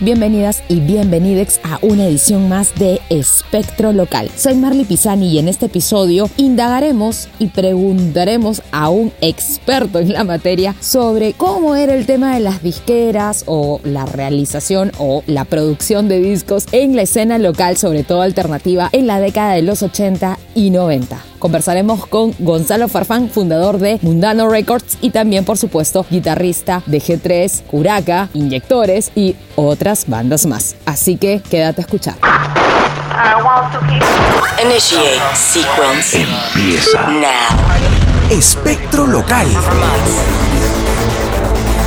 Bienvenidas y bienvenidex a una edición más de Espectro Local. Soy Marley Pisani y en este episodio indagaremos y preguntaremos a un experto en la materia sobre cómo era el tema de las disqueras o la realización o la producción de discos en la escena local, sobre todo alternativa, en la década de los 80 y 90. Conversaremos con Gonzalo Farfán, fundador de Mundano Records y también, por supuesto, guitarrista de G3, Curaca, Inyectores y otras bandas más. Así que quédate a escuchar. Initiate sequence. Empieza Now. Espectro Local.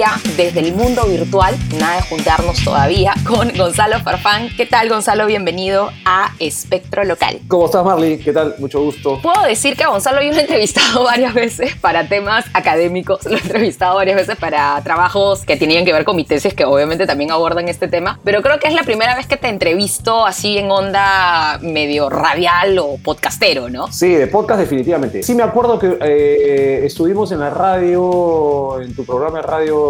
Ya desde el mundo virtual, nada de juntarnos todavía, con Gonzalo Farfán. ¿Qué tal, Gonzalo? Bienvenido a Espectro Local. ¿Cómo estás, Marley? ¿Qué tal? Mucho gusto. Puedo decir que a Gonzalo yo lo he entrevistado varias veces para temas académicos, lo he entrevistado varias veces para trabajos que tenían que ver con mi tesis, que obviamente también abordan este tema, pero creo que es la primera vez que te entrevisto así en onda medio radial o podcastero, ¿no? Sí, de podcast definitivamente. Sí me acuerdo que eh, estuvimos en la radio, en tu programa de radio...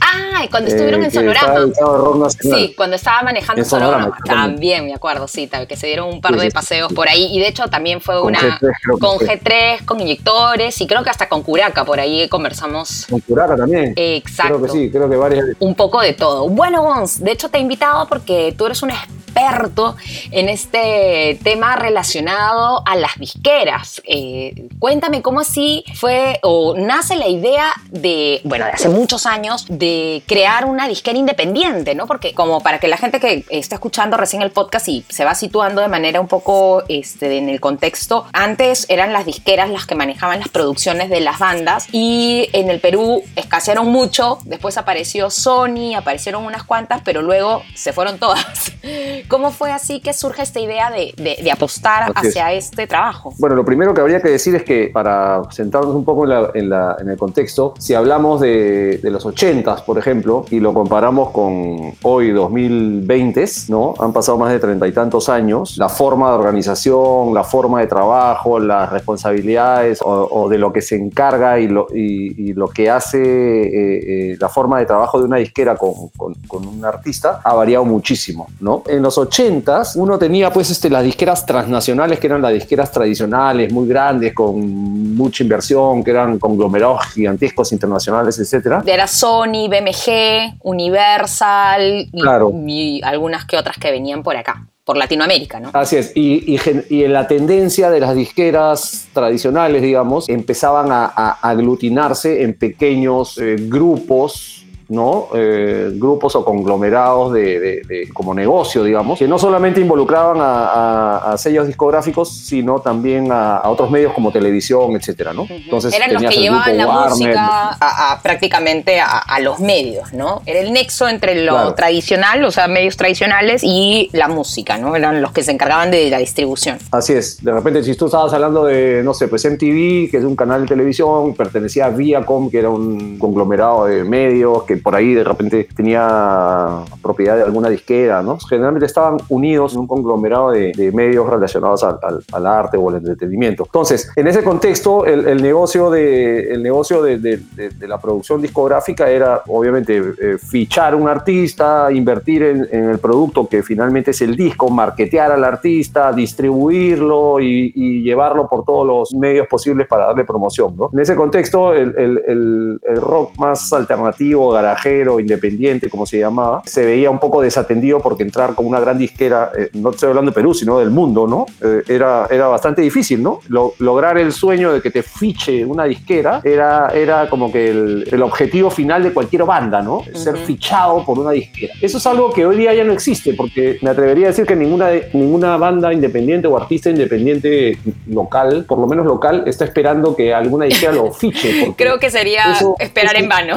Ah, cuando estuvieron eh, en que estaba Sonorama. Sí, cuando estaba manejando En Sonorama. También me acuerdo, sí, que se dieron un par Sí, de sí, paseos sí. por ahí. Y de hecho también fue Con una G3 creo que con fue. G3, con inyectores y creo que hasta con Curaca, por ahí conversamos Con Curaca también. Exacto. Creo que sí, creo que varias. un poco de todo. Bueno, Gons, de hecho te he invitado porque tú eres un experto en este tema relacionado a las disqueras. Eh, cuéntame cómo así fue o nace la idea de, bueno, de hace muchos años, de crear una disquera independiente, ¿no? Porque como para que la gente que está escuchando recién el podcast y se va situando de manera un poco este, en el contexto, antes eran las disqueras las que manejaban las producciones de las bandas y en el Perú escasearon mucho, después apareció Sony, aparecieron unas cuantas, pero luego se fueron todas. ¿Cómo fue así que surge esta idea de, de- de apostar Así es. hacia este trabajo? Bueno, lo primero que habría que decir es que para centrarnos un poco en, la- en la- en el contexto, si hablamos de, de los 80s, por ejemplo, y lo comparamos con hoy 2020, ¿no? Han pasado más de treinta y tantos años. La forma de organización, la forma de trabajo, las responsabilidades o, de lo que se encarga y lo, que hace eh, eh, la forma de trabajo de una disquera con, un artista ha variado muchísimo, ¿no? En los 80s uno tenía pues este, las disqueras transnacionales que eran las disqueras tradicionales, muy grandes, con mucha inversión, que eran conglomerados gigantescos internacionales, etcétera. Era Sony, BMG, Universal y, Claro. y algunas que otras que venían por acá, por Latinoamérica, ¿no? Así es, y, y gen- y en la tendencia de las disqueras tradicionales, digamos, empezaban a, a aglutinarse en pequeños eh, grupos, ¿no? Eh, grupos o conglomerados de, de- de- como negocio, digamos, que no solamente involucraban a, a- a sellos discográficos, sino también a, a otros medios como televisión, etcétera, ¿no? Entonces, Eran los que llevaban la Warner, música prácticamente a, a los medios, ¿no? Era el nexo entre lo Claro. tradicional, o sea, medios tradicionales y la música, ¿no? Eran los que se encargaban de la distribución. Así es, de repente si tú estabas hablando de, no sé, pues MTV, que es un canal de televisión, pertenecía a Viacom, que era un conglomerado de medios, que por ahí de repente tenía propiedad de alguna disquera, ¿no? Generalmente estaban unidos en un conglomerado de, medios relacionados al, al- arte o al entretenimiento. Entonces, en ese contexto, el, negocio, de, el negocio de, la producción discográfica era, obviamente, eh, fichar un artista, invertir en, el producto que finalmente es el disco, marketear al artista, distribuirlo y, llevarlo por todos los medios posibles para darle promoción. ¿no? En ese contexto, el, el- el- rock más alternativo, garajero, independiente, como se llamaba, se veía un poco desatendido porque entrar con una gran disquera, eh, no estoy hablando de Perú, sino del mundo, ¿no? Eh, era, era bastante difícil, ¿no? Lo- lograr el sueño de que te fiche una disquera era, era como que el, el objetivo final de cualquier banda, ¿no? Ser fichado por una disquera. Eso es algo que hoy día ya no existe, porque me atrevería a decir que ninguna, ninguna banda independiente o artista independiente local, por lo menos local, está esperando que alguna disquera lo fiche. Creo que sería Eso- esperar eso- en vano.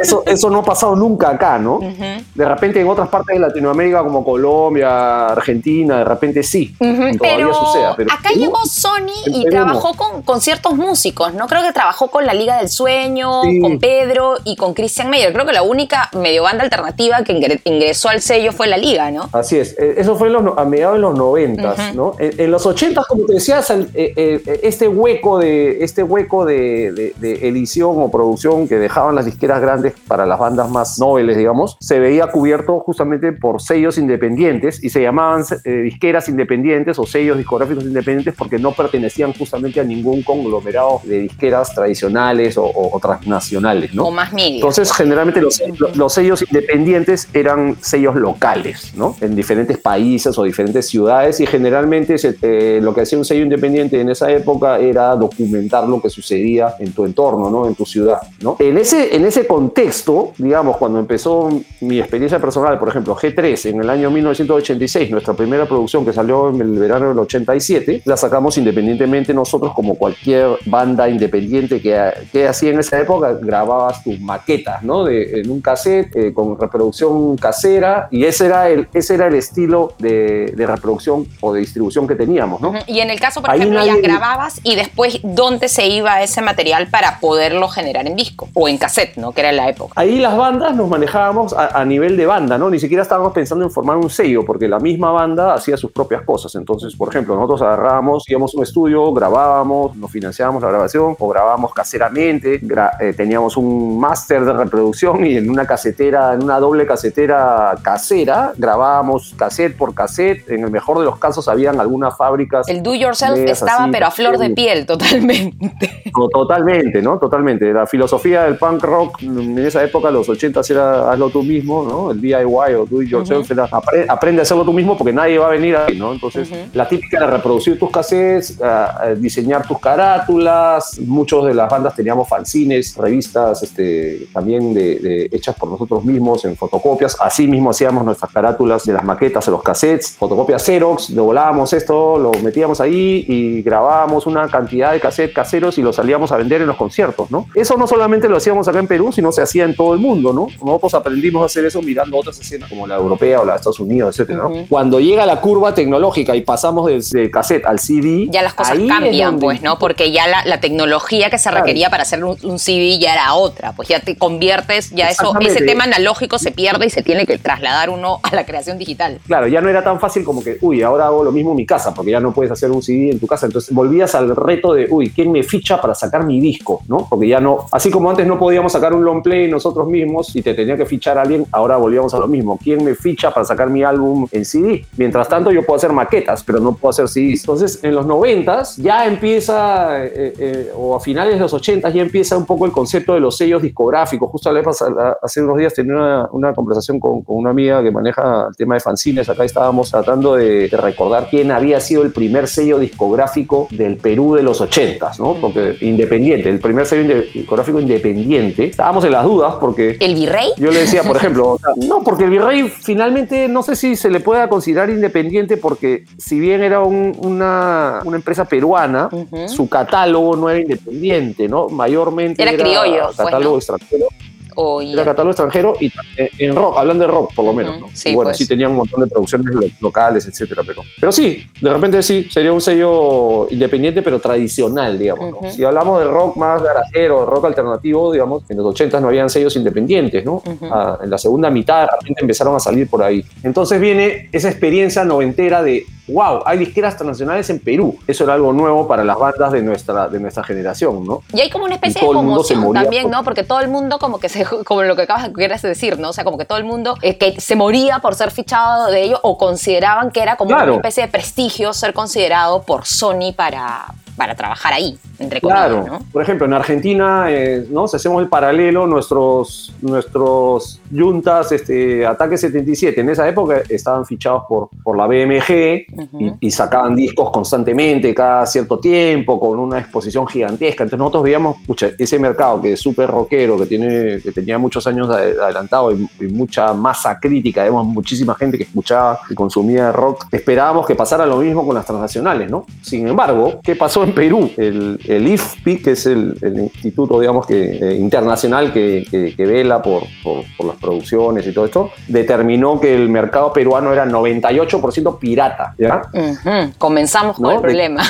eso, eso no ha pasado nunca acá, ¿no? De repente en otras partes de Latinoamérica como Colombia, Argentina, de repente sí, Ujú, todavía pero, suceda. Pero acá Perú- llegó Sony y no. trabajó con, con ciertos músicos, ¿no? Creo que trabajó con la Liga del Sueño, Sí. con Pedro y con Christian Meyer. Creo que la única medio banda alternativa que ingre- ingresó al sello fue la Liga, ¿no? Así es, Eh, eso fue en los no- a mediados de los noventas, Ujú. ¿no? En, en los ochentas, como te decía, sal- eh, eh, este hueco de este hueco de, de- de edición o producción que dejaban las disqueras grandes para las bandas más nobles, digamos, se veía cubierto justamente por sellos independientes y se llamaban eh, disqueras independientes o sellos discográficos independientes porque no pertenecían justamente a ningún conglomerado de disqueras tradicionales o, o- o transnacionales, ¿no? O más media. Entonces, generalmente los, los sellos independientes eran sellos locales, ¿no? En diferentes países o diferentes ciudades y generalmente se- eh, lo que hacía un sello independiente en esa época era documentar lo que sucedía en tu entorno, ¿no? En tu ciudad, ¿no? En ese, en ese contexto, digamos, cuando empezó mi experiencia personal, por ejemplo, G3 en el año 1986, nuestra primera producción que salió en el verano del 87, la sacamos independientemente nosotros como cualquier banda independiente que, que hacía en esa época, grababas tus maquetas, ¿no? De, en un cassette eh, con reproducción casera y ese era el, ese era el estilo de, de reproducción o de distribución que teníamos, ¿no? Y en el caso, por Ahí ejemplo, ya nadie- grababas y después, ¿dónde se iba ese material para poderlo generar en disco? O en cassette, ¿no? Que era en la época. Ahí las bandas nos manejábamos a, a nivel de banda, ¿no? Ni siquiera estábamos pensando en formar un sello, porque la misma banda hacía sus propias cosas. Entonces, por ejemplo, nosotros agarrábamos, íbamos a un estudio, grabábamos, nos financiábamos la grabación, o grabábamos caseramente, gra- eh, teníamos un máster de reproducción y en una casetera, en una doble casetera casera, grabábamos cassette por cassette. En el mejor de los casos, habían algunas fábricas. El do yourself estaba, así, pero a flor de piel, totalmente. To- Totalmente, ¿no? Totalmente. La filosofía del punk rock en esa época, los 80 era hazlo tú mismo, ¿no? El DIY o do it yourself era aprende a hacerlo tú mismo porque nadie va a venir ahí, ¿no? Entonces, Ujú. la típica era reproducir tus cassettes, ah, diseñar tus carátulas. Muchos de las bandas teníamos fanzines, revistas este, también de, de- hechas por nosotros mismos en fotocopias. Así mismo hacíamos nuestras carátulas de las maquetas de los cassettes, fotocopias Xerox, volábamos esto, lo metíamos ahí y grabábamos una cantidad de cassettes caseros y los salíamos a vender en los conciertos, ¿no? Eso no solamente lo hacíamos acá en Perú, sino se hacía en todo el mundo, ¿no? Nosotros aprendimos a hacer eso mirando otras escenas como la europea o la de Estados Unidos, etcétera. Cuando llega la curva tecnológica y pasamos desde cassette al CD, Ya las cosas cambian, donde- pues, ¿no? Porque ya la, la tecnología que se Claro. requería para hacer un, un CD ya era otra. Pues ya te conviertes, ya eso, ese tema analógico se pierde y se tiene que trasladar uno a la creación digital. Claro, ya no era tan fácil como que, uy, ahora hago lo mismo en mi casa, porque ya no puedes hacer un CD en tu casa. Entonces volvías al reto de, uy, ¿quién me ficha para sacar mi disco? ¿No? Porque ya no, así como antes no podíamos sacar un long play nosotros mismos y te tenía que fichar a alguien, ahora volvíamos a lo mismo. ¿Quién me ficha para sacar mi álbum en CD? Mientras tanto, yo puedo hacer maquetas, pero no puedo hacer CDs. Entonces, en los 90s ya empieza, eh, eh, o a finales de los 80s ya empieza un poco el concepto de los sellos discográficos. Justo hace unos días tenía una, conversación con, una amiga que maneja el tema de fanzines. Acá estábamos tratando de, de recordar quién había sido el primer sello discográfico del Perú de los 80s, ¿no? Porque independiente, el primer sello discográfico independiente. Estábamos en las dudas porque ¿El virrey? yo le decía, por ejemplo, o sea, no, porque el virrey finalmente no sé si se le pueda considerar independiente porque si bien era un- una, una empresa peruana, su catálogo no era independiente, ¿no? Mayormente Era criollo, pues, catálogo extranjero. O Era ya- catálogo extranjero y eh, en rock, hablando de rock por lo menos, Ujú, ¿no? sí, y bueno, pues. sí tenían un montón de producciones lo- locales, etcétera, pero, pero sí, de repente sí, sería un sello independiente pero tradicional, digamos, ¿no? Ujú. Si hablamos de rock más garajero, rock alternativo, digamos, en los 80 no habían sellos independientes, ¿no? Ujú. Ah, en la segunda mitad de repente empezaron a salir por ahí. Entonces viene esa experiencia noventera de, wow, hay disqueras transnacionales en Perú. Eso era algo nuevo para las bandas de nuestra, de nuestra generación, ¿no? Y hay como una especie de conmoción también, por- ¿no? Porque todo el mundo como que se, como lo que acabas de decir, ¿no? O sea, como que todo el mundo eh, que se moría por ser fichado de ello o consideraban que era como Claro. una especie de prestigio ser considerado por Sony para, para trabajar ahí, entre comillas, Claro, ¿no? por ejemplo, en Argentina, eh, ¿no? Si hacemos el paralelo, nuestros, nuestros Juntas, este, Ataque 77, en esa época estaban fichados por, por la BMG Ujú. y, y sacaban discos constantemente, cada cierto tiempo, con una exposición gigantesca. Entonces nosotros veíamos, pucha, ese mercado que es súper rockero, que, tiene, que tenía muchos años ade- adelantado y, y mucha masa crítica, vemos muchísima gente que escuchaba y consumía rock, esperábamos que pasara lo mismo con las transnacionales, ¿no? Sin embargo, ¿qué pasó en en Perú. El, el IFPI, que es el, el instituto, digamos, que, eh, internacional que, que- que vela por, por- por las producciones y todo esto, determinó que el mercado peruano era 98% pirata. ¿ya? Ujú, Comenzamos con el De- problema.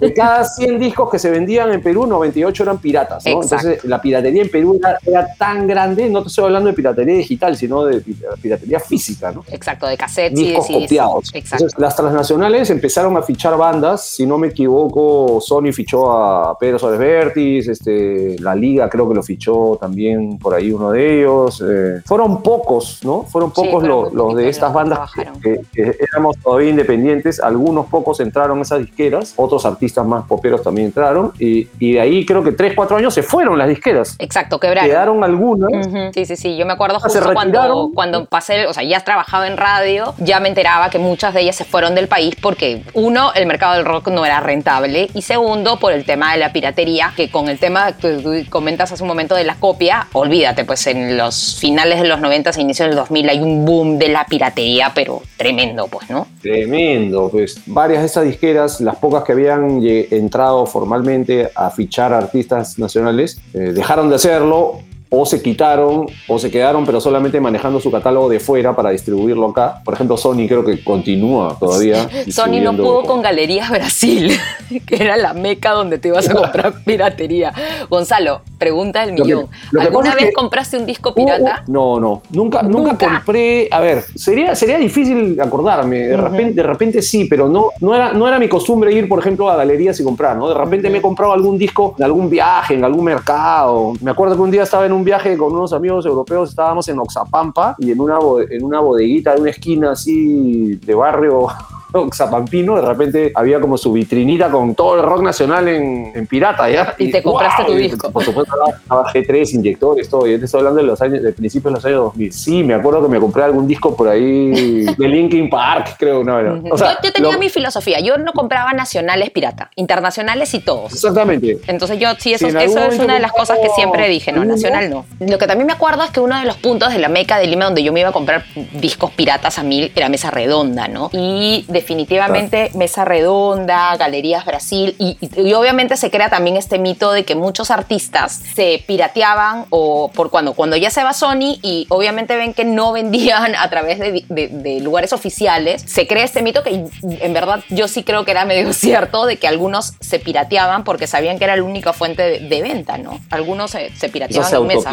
De, de cada 100 discos que se vendían en Perú, 98 eran piratas. ¿no? Entonces, la piratería en Perú era, era tan grande, no te estoy hablando de piratería digital, sino de pi- piratería física. ¿no? Exacto, de cassettes y de discos copiados. Exacto. Entonces, las transnacionales empezaron a fichar bandas. Si no me equivoco, Sony fichó a Pedro Suárez Vértiz, este, la Liga creo que lo fichó también por ahí uno de ellos. eh, fueron pocos, ¿no? Fueron pocos los de estas bandas que, que éramos todavía independientes. Algunos pocos entraron a esas disqueras, otros artistas más poperos también entraron. Y, y de ahí creo que 3, 4 años se fueron las disqueras. Exacto, quebraron. Quedaron algunas. Sí, sí, sí. Yo me acuerdo Ah, justo cuando, cuando pasé, o sea, ya trabajaba en radio, ya me enteraba que muchas de ellas se fueron del país porque, uno, el mercado del rock no era rentable y segundo, por el tema de la piratería, que con el tema que tú comentas hace un momento de la copia, olvídate, pues en los finales de los 90 e inicios del 2000 hay un boom de la piratería, pero tremendo, pues, ¿no? Tremendo, pues varias de esas disqueras, las pocas que habían entrado formalmente a fichar artistas nacionales, eh, dejaron de hacerlo o se quitaron o se quedaron pero solamente manejando su catálogo de fuera para distribuirlo acá. Por ejemplo, Sony creo que continúa todavía. Sony no pudo con Galerías Brasil, que era la meca donde te ibas a comprar piratería. Gonzalo, pregunta del Lo que- millón. lo ¿Alguna es vez que- compraste un disco pirata? uh, no, no, nunca, nunca, Nunca. compré. A ver, sería, sería difícil acordarme. De, repente, de repente sí, pero no, no, era, no era mi costumbre ir, por ejemplo, a galerías y comprar, ¿no? De repente me he comprado algún disco en algún viaje, en algún mercado. Me acuerdo que un día estaba en un viaje con unos amigos europeos, estábamos en Oxapampa y en una, en una bodeguita de una esquina así de barrio. Oxapampino, de repente había como su vitrinita con todo el rock nacional en, en pirata, ¿ya? Y te compraste tu disco. Por supuesto, estaba- estaba G3, inyectores, todo. Yo te estoy hablando de los años, de principios de los años 2000. Sí, me acuerdo que me compré algún disco por ahí de Linkin Park, creo, no era. O sea, yo, yo tenía lo- mi filosofía. Yo no compraba nacionales pirata, internacionales y todos. Exactamente. Entonces yo sí, eso, eso es una de las cosas que siempre dije, no, nacional no. Lo que también me acuerdo es que uno de los puntos de la meca de Lima donde yo me iba a comprar discos piratas a mil era Mesa Redonda, ¿no? Y definitivamente Mesa Redonda, Galerías Brasil, y, y- y obviamente se crea también este mito de que muchos artistas se pirateaban o por cuando, cuando ya se va Sony y obviamente ven que no vendían a través de, de- de lugares oficiales, se crea este mito que en verdad yo sí creo que era medio cierto de que algunos se pirateaban porque sabían que era la única fuente de, de venta, ¿no? Algunos se, pirateaban se mesa.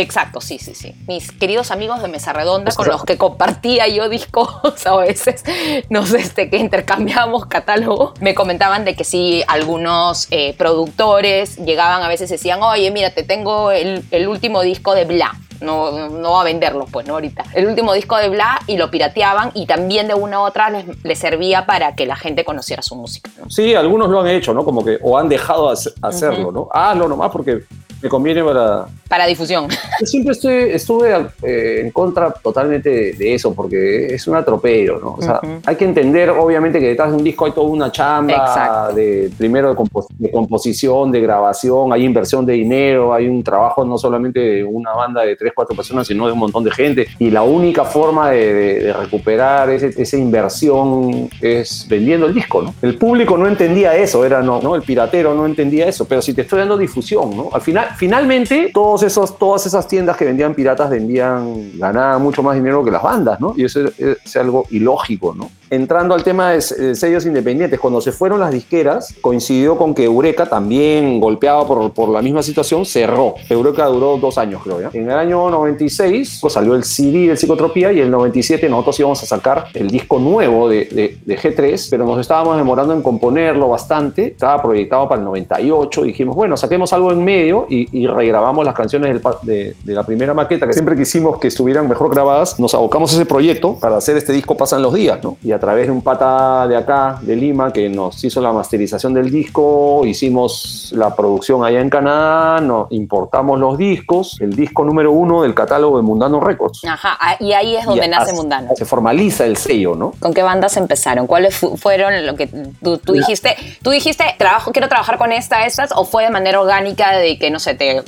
Exacto, sí, sí, sí. Mis queridos amigos de Mesa Redonda O sea, con los que compartía yo discos a veces, no sé, este, que intercambiábamos catálogo, me comentaban de que sí, algunos eh, productores llegaban a veces y decían, oye, mira, te tengo el, el último disco de Bla. No, no va a venderlo, pues, ¿no? Ahorita. El último disco de Bla y lo pirateaban y también de una u otra les, les servía para que la gente conociera su música, ¿no? Sí, algunos lo han hecho, ¿no? Como que, o han dejado de hacer- hacerlo, ¿no? Ah, no, nomás porque me conviene para, Para difusión. Yo siempre estuve, estuve eh, en contra totalmente de, de eso, porque es un atropello, ¿no? O sea, Ujú. hay que entender, obviamente, que detrás de un disco hay toda una chamba Exacto. de primero de, compo- de composición, de grabación, hay inversión de dinero, hay un trabajo no solamente de una banda de tres, cuatro personas, sino de un montón de gente. Y la única forma de, de- de recuperar ese- esa inversión es vendiendo el disco, ¿no? El público no entendía eso, era no, ¿no? El piratero no entendía eso, pero si te estoy dando difusión, ¿no? Al final, finalmente, todos esos, todas esas tiendas que vendían piratas vendían, ganaban mucho más dinero que las bandas, ¿no? Y eso es, algo ilógico, ¿no? Entrando al tema de, de sellos independientes, cuando se fueron las disqueras, coincidió con que Eureka, también golpeado por, por la misma situación, cerró. Eureka duró dos años, creo, ¿ya? En el año 96 pues, salió el CD de Psicotropía y en el 97 nosotros íbamos a sacar el disco nuevo de, de- de G3, pero nos estábamos demorando en componerlo bastante. Estaba proyectado para el 98. Dijimos, bueno, saquemos algo en medio y, y regrabamos las canciones del de, de la primera maqueta, que siempre quisimos que estuvieran mejor grabadas. Nos abocamos a ese proyecto para hacer este disco Pasan los Días, ¿no? Y a través de un pata de acá, de Lima, que nos hizo la masterización del disco, hicimos la producción allá en Canadá, nos importamos los discos, el disco número uno del catálogo de Mundano Records. Ajá, ah, y ahí es donde Y nace Mundano. Se formaliza el sello, ¿no? ¿Con qué bandas empezaron? ¿Cuáles fu- fueron lo que tú, dijiste? ¿Tú dijiste, trabajo, quiero trabajar con esta, estas? ¿O fue de manera orgánica de que, no sé, te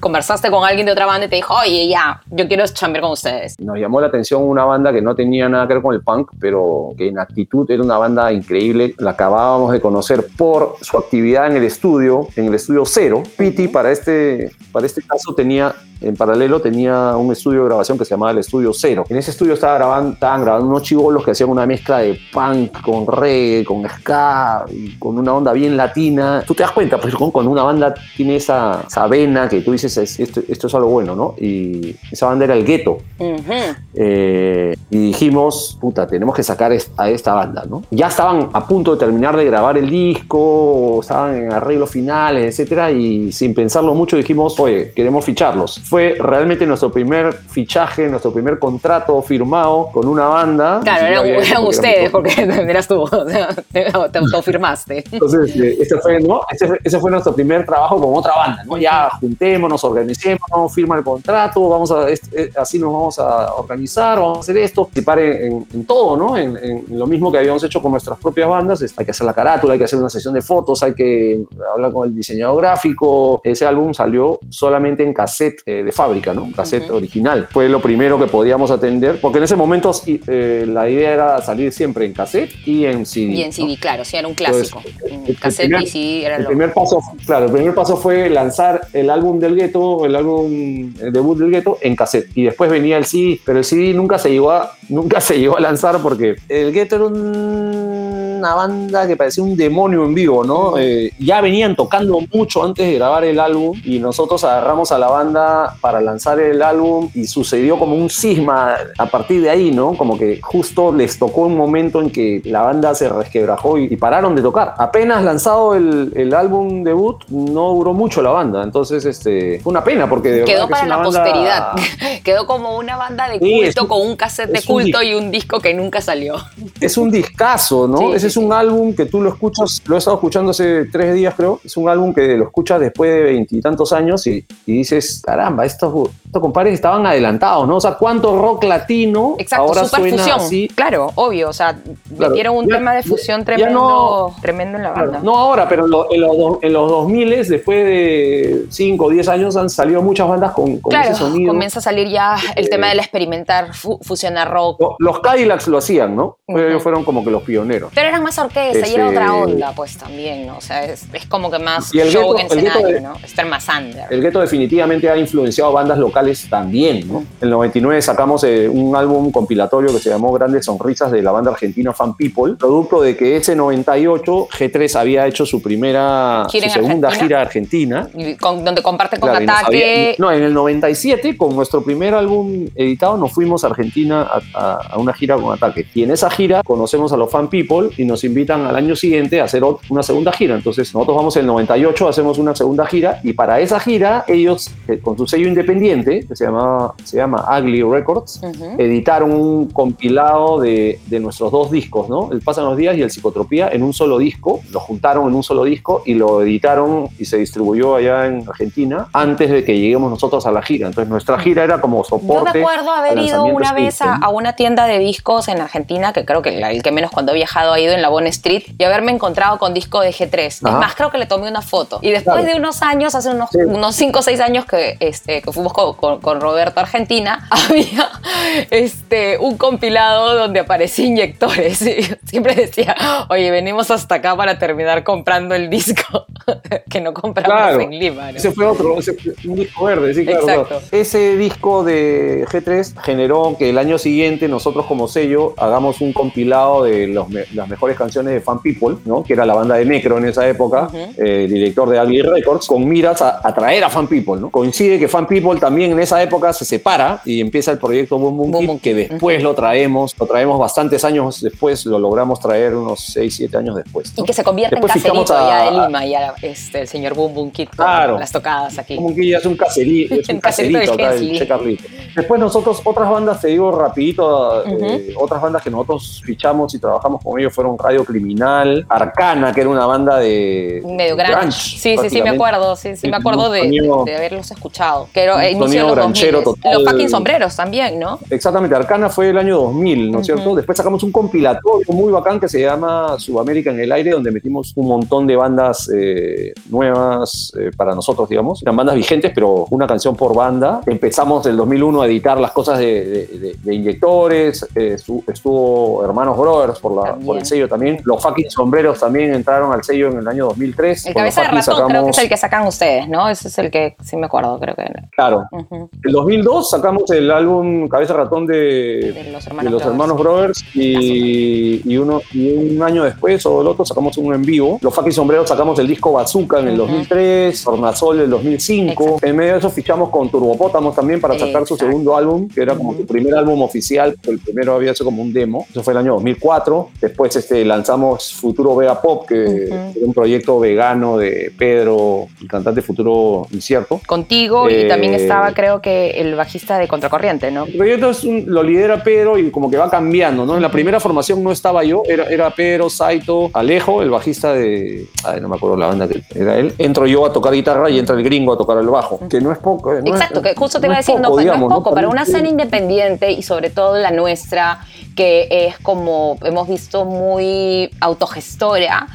conversaste con alguien de otra banda y te dijo, oye, ya, yo quiero chambear con ustedes. Nos llamó la atención una banda que no tenía nada que ver con el punk, pero que en actitud era una banda increíble. La acabábamos de conocer por su actividad en el estudio, en el estudio Cero. Piti para este, para este caso tenía en paralelo tenía un estudio de grabación que se llamaba el Estudio Cero. En ese estudio estaba grabando, estaban grabando unos chivolos que hacían una mezcla de punk con reggae, con ska, con una onda bien latina. Tú te das cuenta, pues cuando una banda tiene esa, esa vena que tú dices, "Es- esto, esto es algo bueno, ¿no? Y esa banda era el Gueto. Eh, y dijimos, puta, tenemos que sacar a esta banda, ¿no? Ya estaban a punto de terminar de grabar el disco, estaban en arreglos finales, etcétera, y sin pensarlo mucho dijimos, oye, queremos ficharlos. Fue realmente nuestro primer fichaje, nuestro primer contrato firmado con una banda. Claro, eran, ustedes, porque eras tú, o sea, te, te autofirmaste. entonces, eh, ese fue, ¿no? ese, fue- ese fue nuestro primer trabajo con otra banda, ¿no? Ya juntémonos, organicémonos, firma el contrato, vamos a, eh, así nos vamos a organizar, vamos a hacer esto, participar en, en- en todo, ¿no? En, en lo mismo que habíamos hecho con nuestras propias bandas, hay que hacer la carátula, hay que hacer una sesión de fotos, hay que hablar con el diseñador gráfico. Ese álbum salió solamente en cassette eh, de fábrica, ¿no? Cassette original. Fue lo primero que podíamos atender, porque en ese momento eh, la idea era salir siempre en cassette y en CD. Y en ¿no? CD, claro, sí, era un clásico. Entonces, En el cassette primer- y CD era El lo... primer paso, claro, el primer paso fue lanzar el álbum del gueto, el álbum el debut del gueto en cassette y después venía el CD, pero el CD nunca se llegó a, nunca se llegó a lanzar porque el gueto era un- una banda que parecía un demonio en vivo, ¿no? Eh, ya venían tocando mucho antes de grabar el álbum y nosotros agarramos a la banda para lanzar el álbum y sucedió como un cisma a partir de ahí, ¿no? Como que justo les tocó un momento en que la banda se resquebrajó y, y pararon de tocar. Apenas lanzado el, el álbum debut, no duró mucho la banda, entonces este, fue una pena porque de Quedó que para la banda- posteridad. Quedó como una banda de Sí, culto un- con un cassette de culto y un disco que nunca salió. Es un discazo, ¿no? Sí, Ese sí, es un álbum que tú lo escuchas, lo he estado escuchando hace tres días, creo. Es un álbum que lo escuchas después de veintitantos años y, y dices, caramba, estos, estos compadres estaban adelantados, ¿no? O sea, ¿cuánto rock latino Exacto, ahora super suena fusión. así? Claro, obvio, o sea, Claro, metieron un ya- tema de fusión tremendo, no- tremendo en la Claro, banda. no ahora, pero en, lo- en los, en los 2000, después de 5 o 10 años, han salido muchas bandas con, con claro, ese sonido. comienza a salir ya el Eh, tema del experimentar, fu- fusionar rock. Lo- Los Cadillacs lo hacían, ¿no? Ujú. Ellos fueron como que los pioneros. Pero eran más orquesta y era otra onda, pues también, ¿no? O sea, es, es como que más Y el show gueto- en escenario, de- ¿no? Estar más under. El gueto definitivamente ha influenciado bandas locales también, ¿no? En el 99 sacamos eh, un álbum compilatorio que se llamó Grandes Sonrisas de la banda argentina Fan People, producto de que ese 98 G3 había hecho su primera, Gira su segunda Argentina. gira argentina. Y con- donde comparten con Claro, Ataque. había- no, en el 97, con nuestro primer álbum editado, nos fuimos a Argentina a, a- a una gira con Ataque. Y en esa gira conocemos a los Fan People y nos invitan al año siguiente a hacer una segunda gira. Entonces, nosotros vamos en el 98, hacemos una segunda gira y para esa gira, ellos, eh, con su sello independiente, que se llama, se llama Ugly Records, editaron un compilado de, de nuestros dos discos, ¿no? El Pasan los Días y el Psicotropía en un solo disco. Lo juntaron en un solo disco y lo editaron y se distribuyó allá en Argentina antes de que lleguemos nosotros a la gira. Entonces nuestra gira era como Yo soporte. me acuerdo haber ido una vez a, a una tienda de discos en Argentina, que creo que el que menos cuando he viajado ha ido en la Bon Street, y haberme encontrado con disco de G3. Es más, creo que le tomé una foto. Y después Claro. de unos años, hace unos, Sí. unos 5 o 6 años que, este, que fuimos con, con- con Roberto Argentina, había este, un compilado donde aparecía inyectores. Y siempre decía, oye, venimos hasta acá para terminar comprando el disco que no compramos Claro, en Lima. ¿no? ese fue otro, ese fue un disco verde, sí, claro. Exacto. Ese disco de G3 generó que el año siguiente nosotros como sello hagamos un compilado de los me- las mejores canciones de Fan People, ¿no? que era la banda de Necro en esa época, eh, director de Ugly Records, con miras a atraer a Fan People. ¿no? Coincide que Fan People también en esa época se separa y empieza el proyecto Boom Boom, Boom Kid, Boom que después lo traemos, lo traemos bastantes años después, lo logramos traer unos 6, 7 años después. Y que se convierte Después en caserito a- ya de Lima, ya este, el señor Boom Boom Kid con Claro. las tocadas aquí. Como que ya es un caserito, es un Un caserito acá, Che Carlito. Después nosotros, otras bandas, te digo rapidito, eh, otras bandas que nosotros fichamos y trabajamos con ellos fueron Radio Criminal, Arcana, que era una banda de... Medio grunge. Sí, sí, sí, me acuerdo. Sí, sí, me acuerdo de, de haberlos escuchado. Eh, de los granchero 2000. total. Los fucking sombreros también, ¿no? Exactamente, Arcana fue el año 2000, ¿no es cierto? Después sacamos un compilatorio muy bacán que se llama Sudamérica en el aire, donde metimos un montón de bandas eh, nuevas eh, para nosotros, digamos. Eran bandas vigentes, pero una canción por banda. Empezamos del 2001 a editar las cosas de, de- de- de inyectores, eh, estu- estuvo Hermanos Brothers por, la, por el sello también. Los fucking sombreros también entraron al sello en el año 2003. El cabeza de ratón creo que es sacamos- el que sacan ustedes, ¿no? Ese es el que sí me acuerdo, creo que. Claro, Ujú. En 2002 sacamos el álbum Cabeza Ratón de, De los hermanos de los Brothers. hermanos Brothers y, y uno, y un año después o el otro sacamos uno en vivo. Los Fucking Sombreros sacamos el disco Bazooka en el Ujú. 2003, Tornasol en el 2005. Exacto. En medio de eso fichamos con Turbopótamos también para sacar su Exacto. segundo álbum, que era como Ujú. su primer álbum oficial, porque el primero había sido como un demo. Eso fue el año 2004. Después este, lanzamos Futuro Vega Pop, que era un proyecto vegano de Pedro, el cantante Futuro Incierto. Contigo y Eh, también estaba, creo que, el bajista de Contracorriente, ¿no? El proyecto es un- lo lidera Pedro y como que va cambiando, ¿no? En la primera formación no estaba yo, era, era Pedro, Saito, Alejo, el bajista de... Ay, no me acuerdo la banda que era él. Entro yo a tocar guitarra y entra el gringo a tocar el bajo, que no es poco. no es- Exacto, que justo te no iba a decir, no, poco, pues, no digamos, es poco, para una escena independiente y sobre todo la nuestra, que es como hemos visto muy autogestora,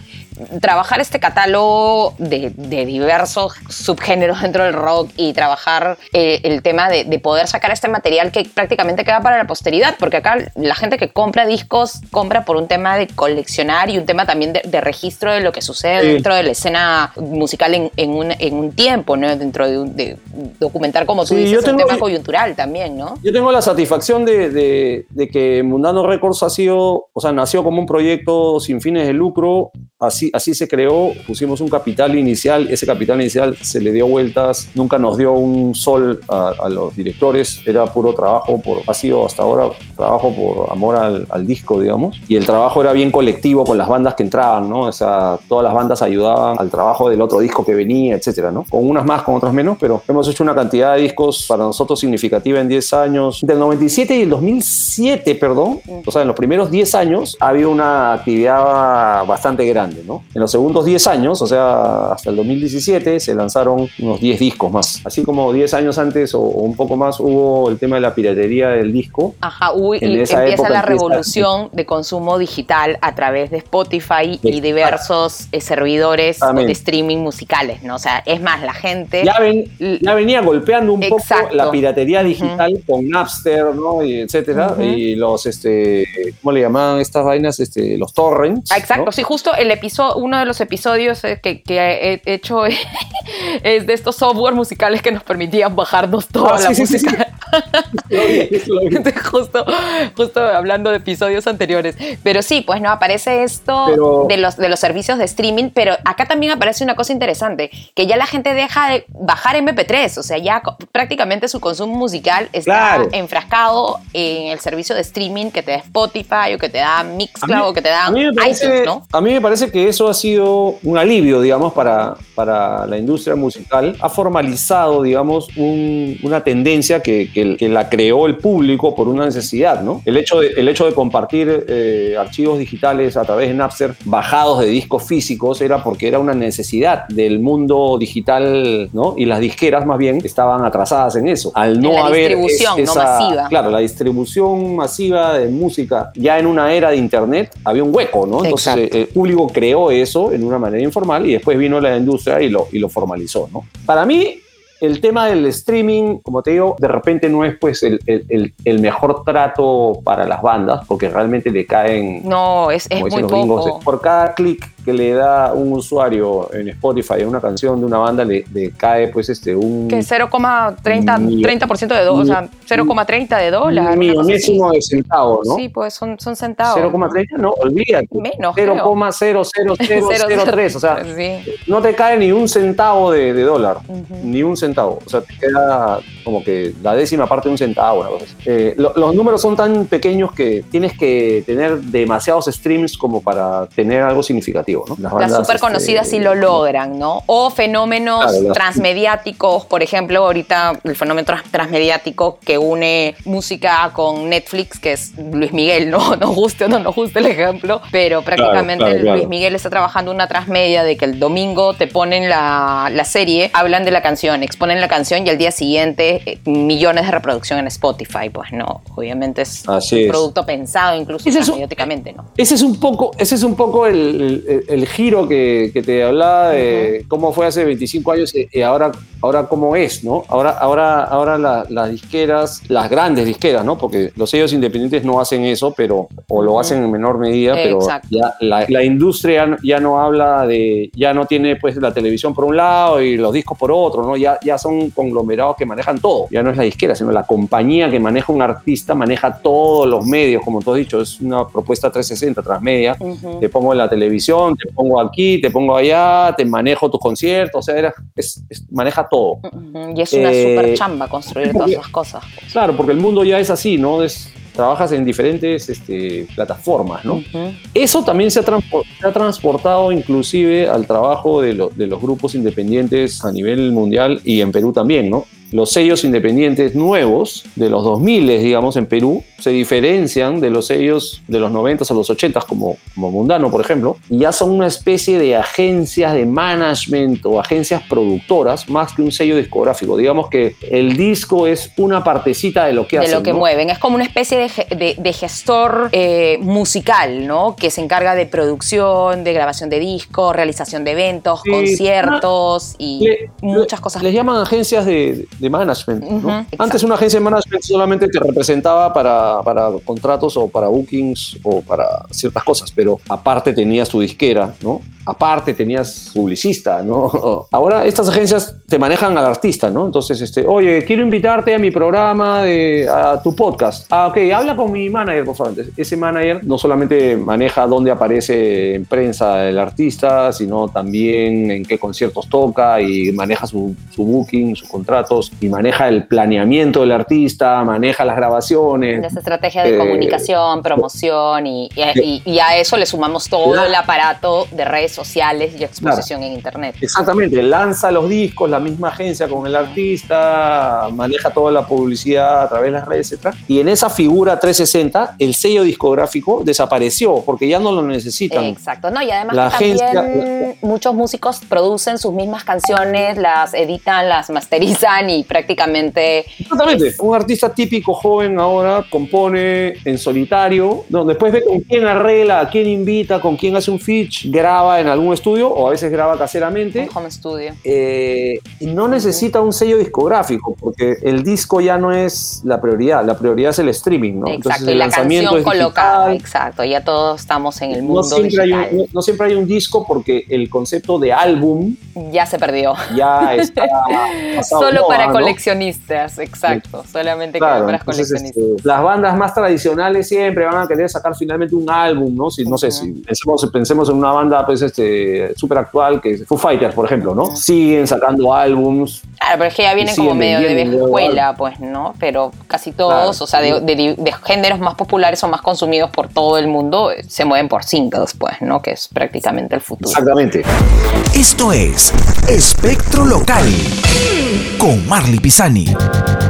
trabajar este catálogo de, de diversos subgéneros dentro del rock y trabajar eh, el tema de, de poder sacar este material que prácticamente queda para la posteridad, porque acá la gente que compra discos compra por un tema de coleccionar y un tema también de, de registro de lo que sucede Sí. dentro de la escena musical en, en un, en un tiempo, ¿no? Dentro de, un- documentar, como tú Sí, dices, yo un tengo- tema coyuntural también, ¿no? Yo tengo la satisfacción de que Mundano Records ha sido, o sea, nació como un proyecto sin fines de lucro, así, así se creó, pusimos un capital inicial, ese capital inicial se le dio vueltas, nunca nos dio un sol a, a los directores, era puro trabajo, por, ha sido hasta ahora trabajo por amor al, al disco, digamos, y el trabajo era bien colectivo con las bandas que entraban, ¿no? O sea, todas las bandas ayudaban al trabajo del otro disco que venía, etcétera, ¿no? Con unas más, con otras menos, pero hemos hecho una cantidad de discos para nosotros significativa en 10 años. Del 97 y el 2007, perdón, o sea, en los primeros 10 años ha habido una actividad bastante grande, ¿no? En los segundos 10 años, o sea, hasta el 2017, se lanzaron unos 10 discos más. Así como 10 años antes o, o un poco más hubo el tema de la piratería del disco. Ajá, uy, En y esa empieza la empieza- revolución de consumo digital a través de Spotify y diversos eh, servidores Amén. de streaming musicales, ¿no? O sea, es más, la gente... Ya, ven- ya venía golpeando un Exacto. poco la piratería digital con Napster, ¿no? Y etcétera. Y los, este, ¿cómo le llamaban estas vainas? Este, los torrents. Ah, Exacto, ¿no? sí, justo el episodio, uno de los episodios eh, que, que he hecho es de estos software musicales que nos permitían bajarnos toda Ah, la sí, música. Justo, justo hablando de episodios anteriores. Pero sí, pues no, aparece esto Pero- de, los, de los servicios de streaming, pero acá también aparece una cosa interesante, que ya la gente deja de bajar MP3, o sea, ya prácticamente su consumo musical está Claro. enfrascado en el servicio de streaming que te da Spotify o que te da A mí- Mixcloud o que te da parece, iTunes, ¿no? a mí me parece que eso ha sido un alivio, digamos, para, para la industria musical. Ha formalizado, digamos, un- una tendencia que, que- que la creó el público por una necesidad, ¿no? El hecho de, el hecho de compartir eh, archivos digitales a través de Napster bajados de discos físicos era porque era una necesidad del mundo digital, ¿no? Y las disqueras, más bien, estaban atrasadas en eso. Al no la haber distribución, no masiva. Claro, la distribución masiva de música ya en una era de internet había un hueco, ¿no? Entonces Exacto. eh, el público creó eso en una manera informal y después vino la industria y lo, y lo formalizó, ¿no? Para mí, el tema del streaming, como te digo, de repente no es pues el, el- el- el mejor trato para las bandas porque realmente le caen, No, es, muy gringos, poco. por cada clic que le da un usuario en Spotify a una canción de una banda le, le cae pues este un... Que 0,30% Ni- 30% de dólar, o sea, 0,30 de dólar. millonésimo de centavo, ¿no? Sí, pues son, son centavos. 0,30, no, olvídate. Menos, creo. 0,00003, o sea, Sí. no te cae ni un centavo de, de dólar, ni un centavo. O sea, te queda como que la décima parte de un centavo. una cosa así. Eh, lo- los números son tan pequeños que tienes que tener demasiados streams como para tener algo significativo. Masivo, ¿no? Las bandas, súper conocidas este, sí lo logran, ¿no? O fenómenos Claro, las- transmediáticos, por ejemplo, ahorita el fenómeno trans- transmediático que une música con Netflix, que es Luis Miguel, ¿no? Nos guste o no nos guste el ejemplo, pero prácticamente claro, claro. Luis Miguel está trabajando una transmedia de que el domingo te ponen la, la serie, hablan de la canción, exponen la canción y al día siguiente eh, millones de reproducción en Spotify, pues no, obviamente es Así un es. producto pensado incluso transmediáticamente, ¿no? Ese es un poco, ese es un poco el, el- el giro que, que te hablaba de cómo fue hace 25 años y, y ahora, ahora cómo es, ¿no? Ahora, ahora, ahora la- las disqueras, las grandes disqueras, ¿no? Porque los sellos independientes no hacen eso, pero, o lo hacen en menor medida, pero ya la, la industria ya no habla de, ya no tiene pues la televisión por un lado y los discos por otro, ¿no? Ya, ya son conglomerados que manejan todo. Ya no es la disquera, sino la compañía que maneja un artista, maneja todos los medios, como tú has dicho, es una propuesta 360 transmedia. Ujú. Te pongo en la televisión, te pongo aquí, te pongo allá, te manejo tus conciertos, o sea, era- es- es- maneja todo. Ujú, Y es una Eh, super chamba construir todas esas cosas. Claro, porque el mundo ya es así, ¿no? Es, trabajas en diferentes este, plataformas, ¿no? Eso también se ha, se ha transportado inclusive al trabajo de, lo- de los grupos independientes a nivel mundial y en Perú también, ¿no? Los sellos independientes nuevos de los 2000, digamos, en Perú, se diferencian de los sellos de los 90 a los 80, como, como Mundano, por ejemplo, y ya son una especie de agencias de management o agencias productoras más que un sello discográfico. Digamos que el disco es una partecita de lo que de hacen. lo que ¿no? mueven. Es como una especie de, ge- de- de gestor eh, musical, ¿no? Que se encarga de producción, de grabación de discos, realización de eventos, conciertos y Le- muchas cosas. Les llaman agencias de, de management. ¿no? Antes una agencia de management solamente te representaba para, para contratos o para bookings o para ciertas cosas, pero aparte tenías tu disquera, ¿no? Aparte tenías publicista, ¿no? Ahora estas agencias te manejan al artista, ¿no? Entonces, este, oye, quiero invitarte a mi programa, de, a tu podcast. Ah, ok, habla con mi manager, por favor. Ese manager no solamente maneja dónde aparece en prensa el artista, sino también en qué conciertos toca y maneja su, su booking, sus contratos y maneja el planeamiento del artista, maneja las grabaciones. Esa estrategia de Eh, comunicación, promoción y, y- y a eso le sumamos todo el aparato de redes sociales y exposición en internet. Exactamente, lanza los discos, la misma agencia con el artista, maneja toda la publicidad a través de las redes, etc. Y en esa figura 360, el sello discográfico desapareció porque ya no lo necesitan. Exacto, no, y además La que también muchos músicos producen sus mismas canciones, las editan, las masterizan y prácticamente Exactamente. Un artista típico joven ahora compone en solitario, no, después ve con quién arregla, a quién invita, con quién hace un feat, graba en algún estudio o a veces graba caseramente. un home studio. eh, y no necesita un sello discográfico porque el disco ya no es la prioridad, la prioridad es el streaming, ¿no? Exacto, el y la lanzamiento canción es colocada, exacto, ya todos estamos en el mundo No siempre, hay un, no- no siempre hay un disco porque el concepto de álbum Ya se perdió. ya está pasado Solo moda, para ¿no? coleccionistas, exacto, solamente Claro, para entonces, coleccionistas. este, las bandas más tradicionales siempre van a querer sacar finalmente un álbum, ¿no? Si, no sé, si pensemos, pensemos en una banda pues, este, súper actual, que es Foo Fighters, por ejemplo, ¿no? Siguen sacando álbums. Claro, pero es que ya vienen como medio de vieja escuela, pues, ¿no? Pero casi todos, Claro. o sea, de, de- de géneros más populares o más consumidos por todo el mundo, eh, se mueven por singles, pues, ¿no? Que es prácticamente el futuro. Exactamente. Esto es Espectro Local con Marley Pisani.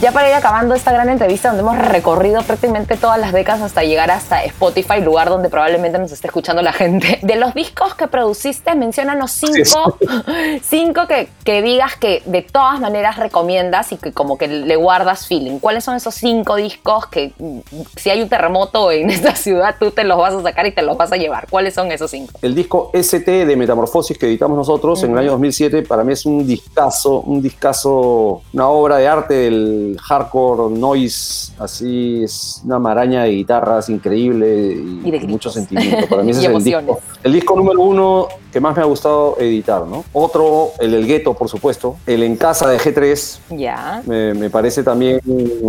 Ya para ir acabando esta gran entrevista donde hemos recorrido prácticamente todas las décadas hasta llegar hasta Spotify, lugar donde probablemente nos esté escuchando la gente. De los discos que produciste, menciónanos cinco, cinco que, que digas que de todas maneras recomiendas y que como que le guardas feeling. ¿Cuáles son esos cinco discos que mm, si hay un terremoto en esta ciudad tú te los vas a sacar y te los vas a llevar? ¿Cuáles son esos cinco? El disco ST de Metamorfosis que editamos nosotros en el año 2007, para mí es un discazo, un discazo, una obra de arte del hardcore noise, así es una maraña de guitarras increíble y, Y de mucho sentimiento. Para mí ese es el disco. El disco número uno que más me ha gustado editar, ¿no? Otro, el El Gueto, por supuesto. El En Casa de G3, Ya. me, me parece también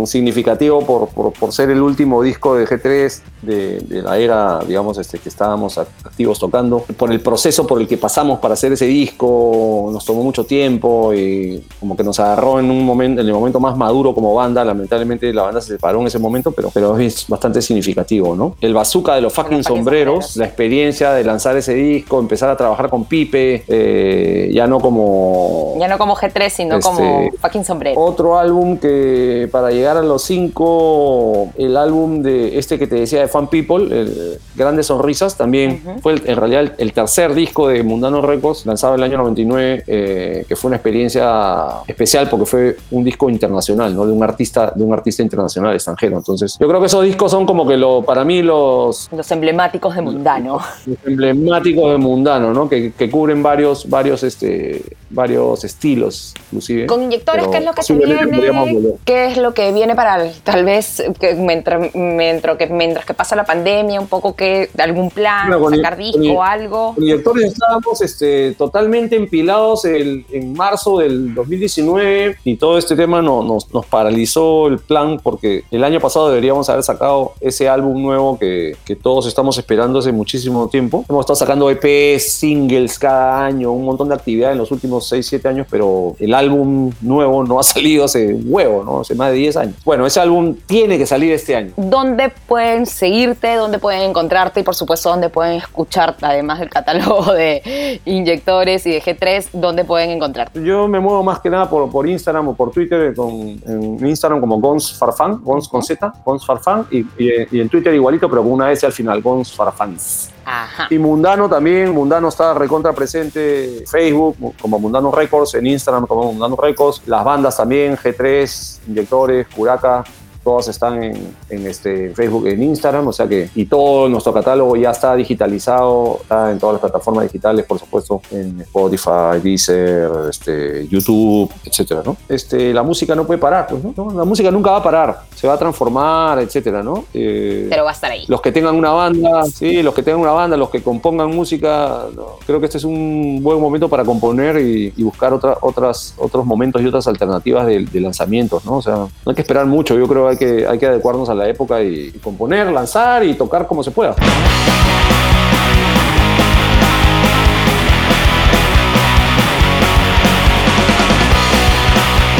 significativo por, por- por ser el último disco de G3 de, de la era, digamos, este, que estábamos act- activos tocando. Por el proceso por el que pasamos para hacer ese disco, nos tomó mucho tiempo y como que nos agarró en un momento, en el momento más maduro como banda. Lamentablemente la banda se separó en ese momento, pero, pero es bastante significativo, ¿no? El bazooka de los fucking, fucking sombreros, sombreros. la experiencia de lanzar ese disco, empezar a trabajar con Pipe, eh, ya no como Ya no como G3, sino Este, como fucking sombrero. otro álbum que para llegar a los cinco, el álbum de este que te decía de Fan People, el Grandes Sonrisas, también fue el- en realidad el, el tercer disco de Mundano Records, lanzado en el año 99, eh, que fue una experiencia especial porque fue un disco internacional, ¿no? De un artista, de un artista internacional extranjero. Entonces, yo creo que esos discos son como que lo, para mí los, Los emblemáticos de Mundano. los emblemáticos de Mundano, ¿no? Que, que cubren varios, varios, este, varios estilos, inclusive. Con inyectores, ¿qué es lo que se viene? ¿Qué es lo que viene para tal vez que mientras, mientras, que, mientras que pasa la pandemia, un poco que algún plan, Bueno, sacar disco o algo? Con Inyectores estábamos este, totalmente empilados el- en marzo del 2019 y todo este tema no- nos, nos paralizó el plan porque el año pasado deberíamos haber sacado ese álbum nuevo que, que todos estamos esperando hace muchísimo tiempo. Hemos estado sacando EPs, singles cada año, un montón de actividad en los últimos 6, 7 años, pero el álbum nuevo no ha salido hace huevo, ¿no? Hace más de 10 años. Bueno, ese álbum tiene que salir este año. ¿Dónde pueden seguirte? ¿Dónde pueden encontrarte? Y por supuesto, ¿dónde pueden escuchar, además del catálogo de inyectores y de G3, dónde pueden encontrarte? Yo me muevo más que nada por, por Instagram o por Twitter, con, en Instagram como Gons Farfán, Gons con Z, Gons Farfán, y, y- y en Twitter igualito, pero con una S al final, Gons Farfans. Ajá. Y Mundano también, Mundano está recontra presente en Facebook como Mundano Records, en Instagram como Mundano Records, las bandas también, G3, Inyectores, Curaca, todas están en, en este Facebook, en Instagram, o sea que, y todo nuestro catálogo ya está digitalizado, está en todas las plataformas digitales, por supuesto, en Spotify, Deezer, este, YouTube, etcétera, ¿no? Este, la música no puede parar, pues, ¿no? La música nunca va a parar, se va a transformar, etcétera, ¿no? Eh, Pero va a estar ahí. los que tengan una banda, sí, los que tengan una banda, los que compongan música, no, creo que este es un buen momento para componer y, y buscar otra- otras, otros momentos y otras alternativas de, de lanzamientos, ¿no? O sea, no hay que esperar mucho, yo creo que hay que, hay que adecuarnos a la época y, y componer, lanzar y tocar como se pueda.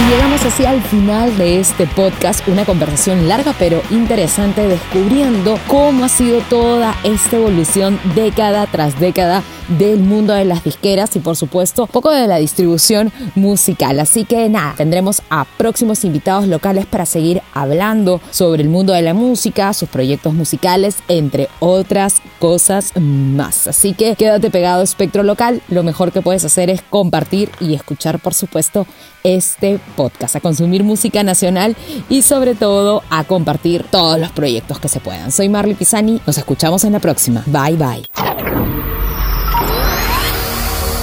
Llegamos así al final de este podcast, una conversación larga pero interesante descubriendo cómo ha sido toda esta evolución década tras década del mundo de las disqueras y por supuesto poco de la distribución musical. Así que nada, tendremos a próximos invitados locales para seguir hablando sobre el mundo de la música, sus proyectos musicales, entre otras cosas más. Así que quédate pegado Espectro Local, lo mejor que puedes hacer es compartir y escuchar por supuesto este podcast, a consumir música nacional y sobre todo a compartir todos los proyectos que se puedan. Soy Marley Pisani, nos escuchamos en la próxima. Bye bye.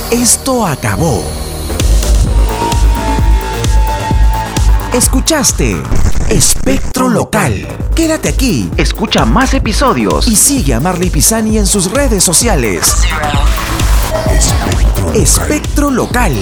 Esto acabó. Escuchaste Espectro Local. Quédate aquí, escucha más episodios y sigue a Marley Pisani en sus redes sociales. Espectro Local.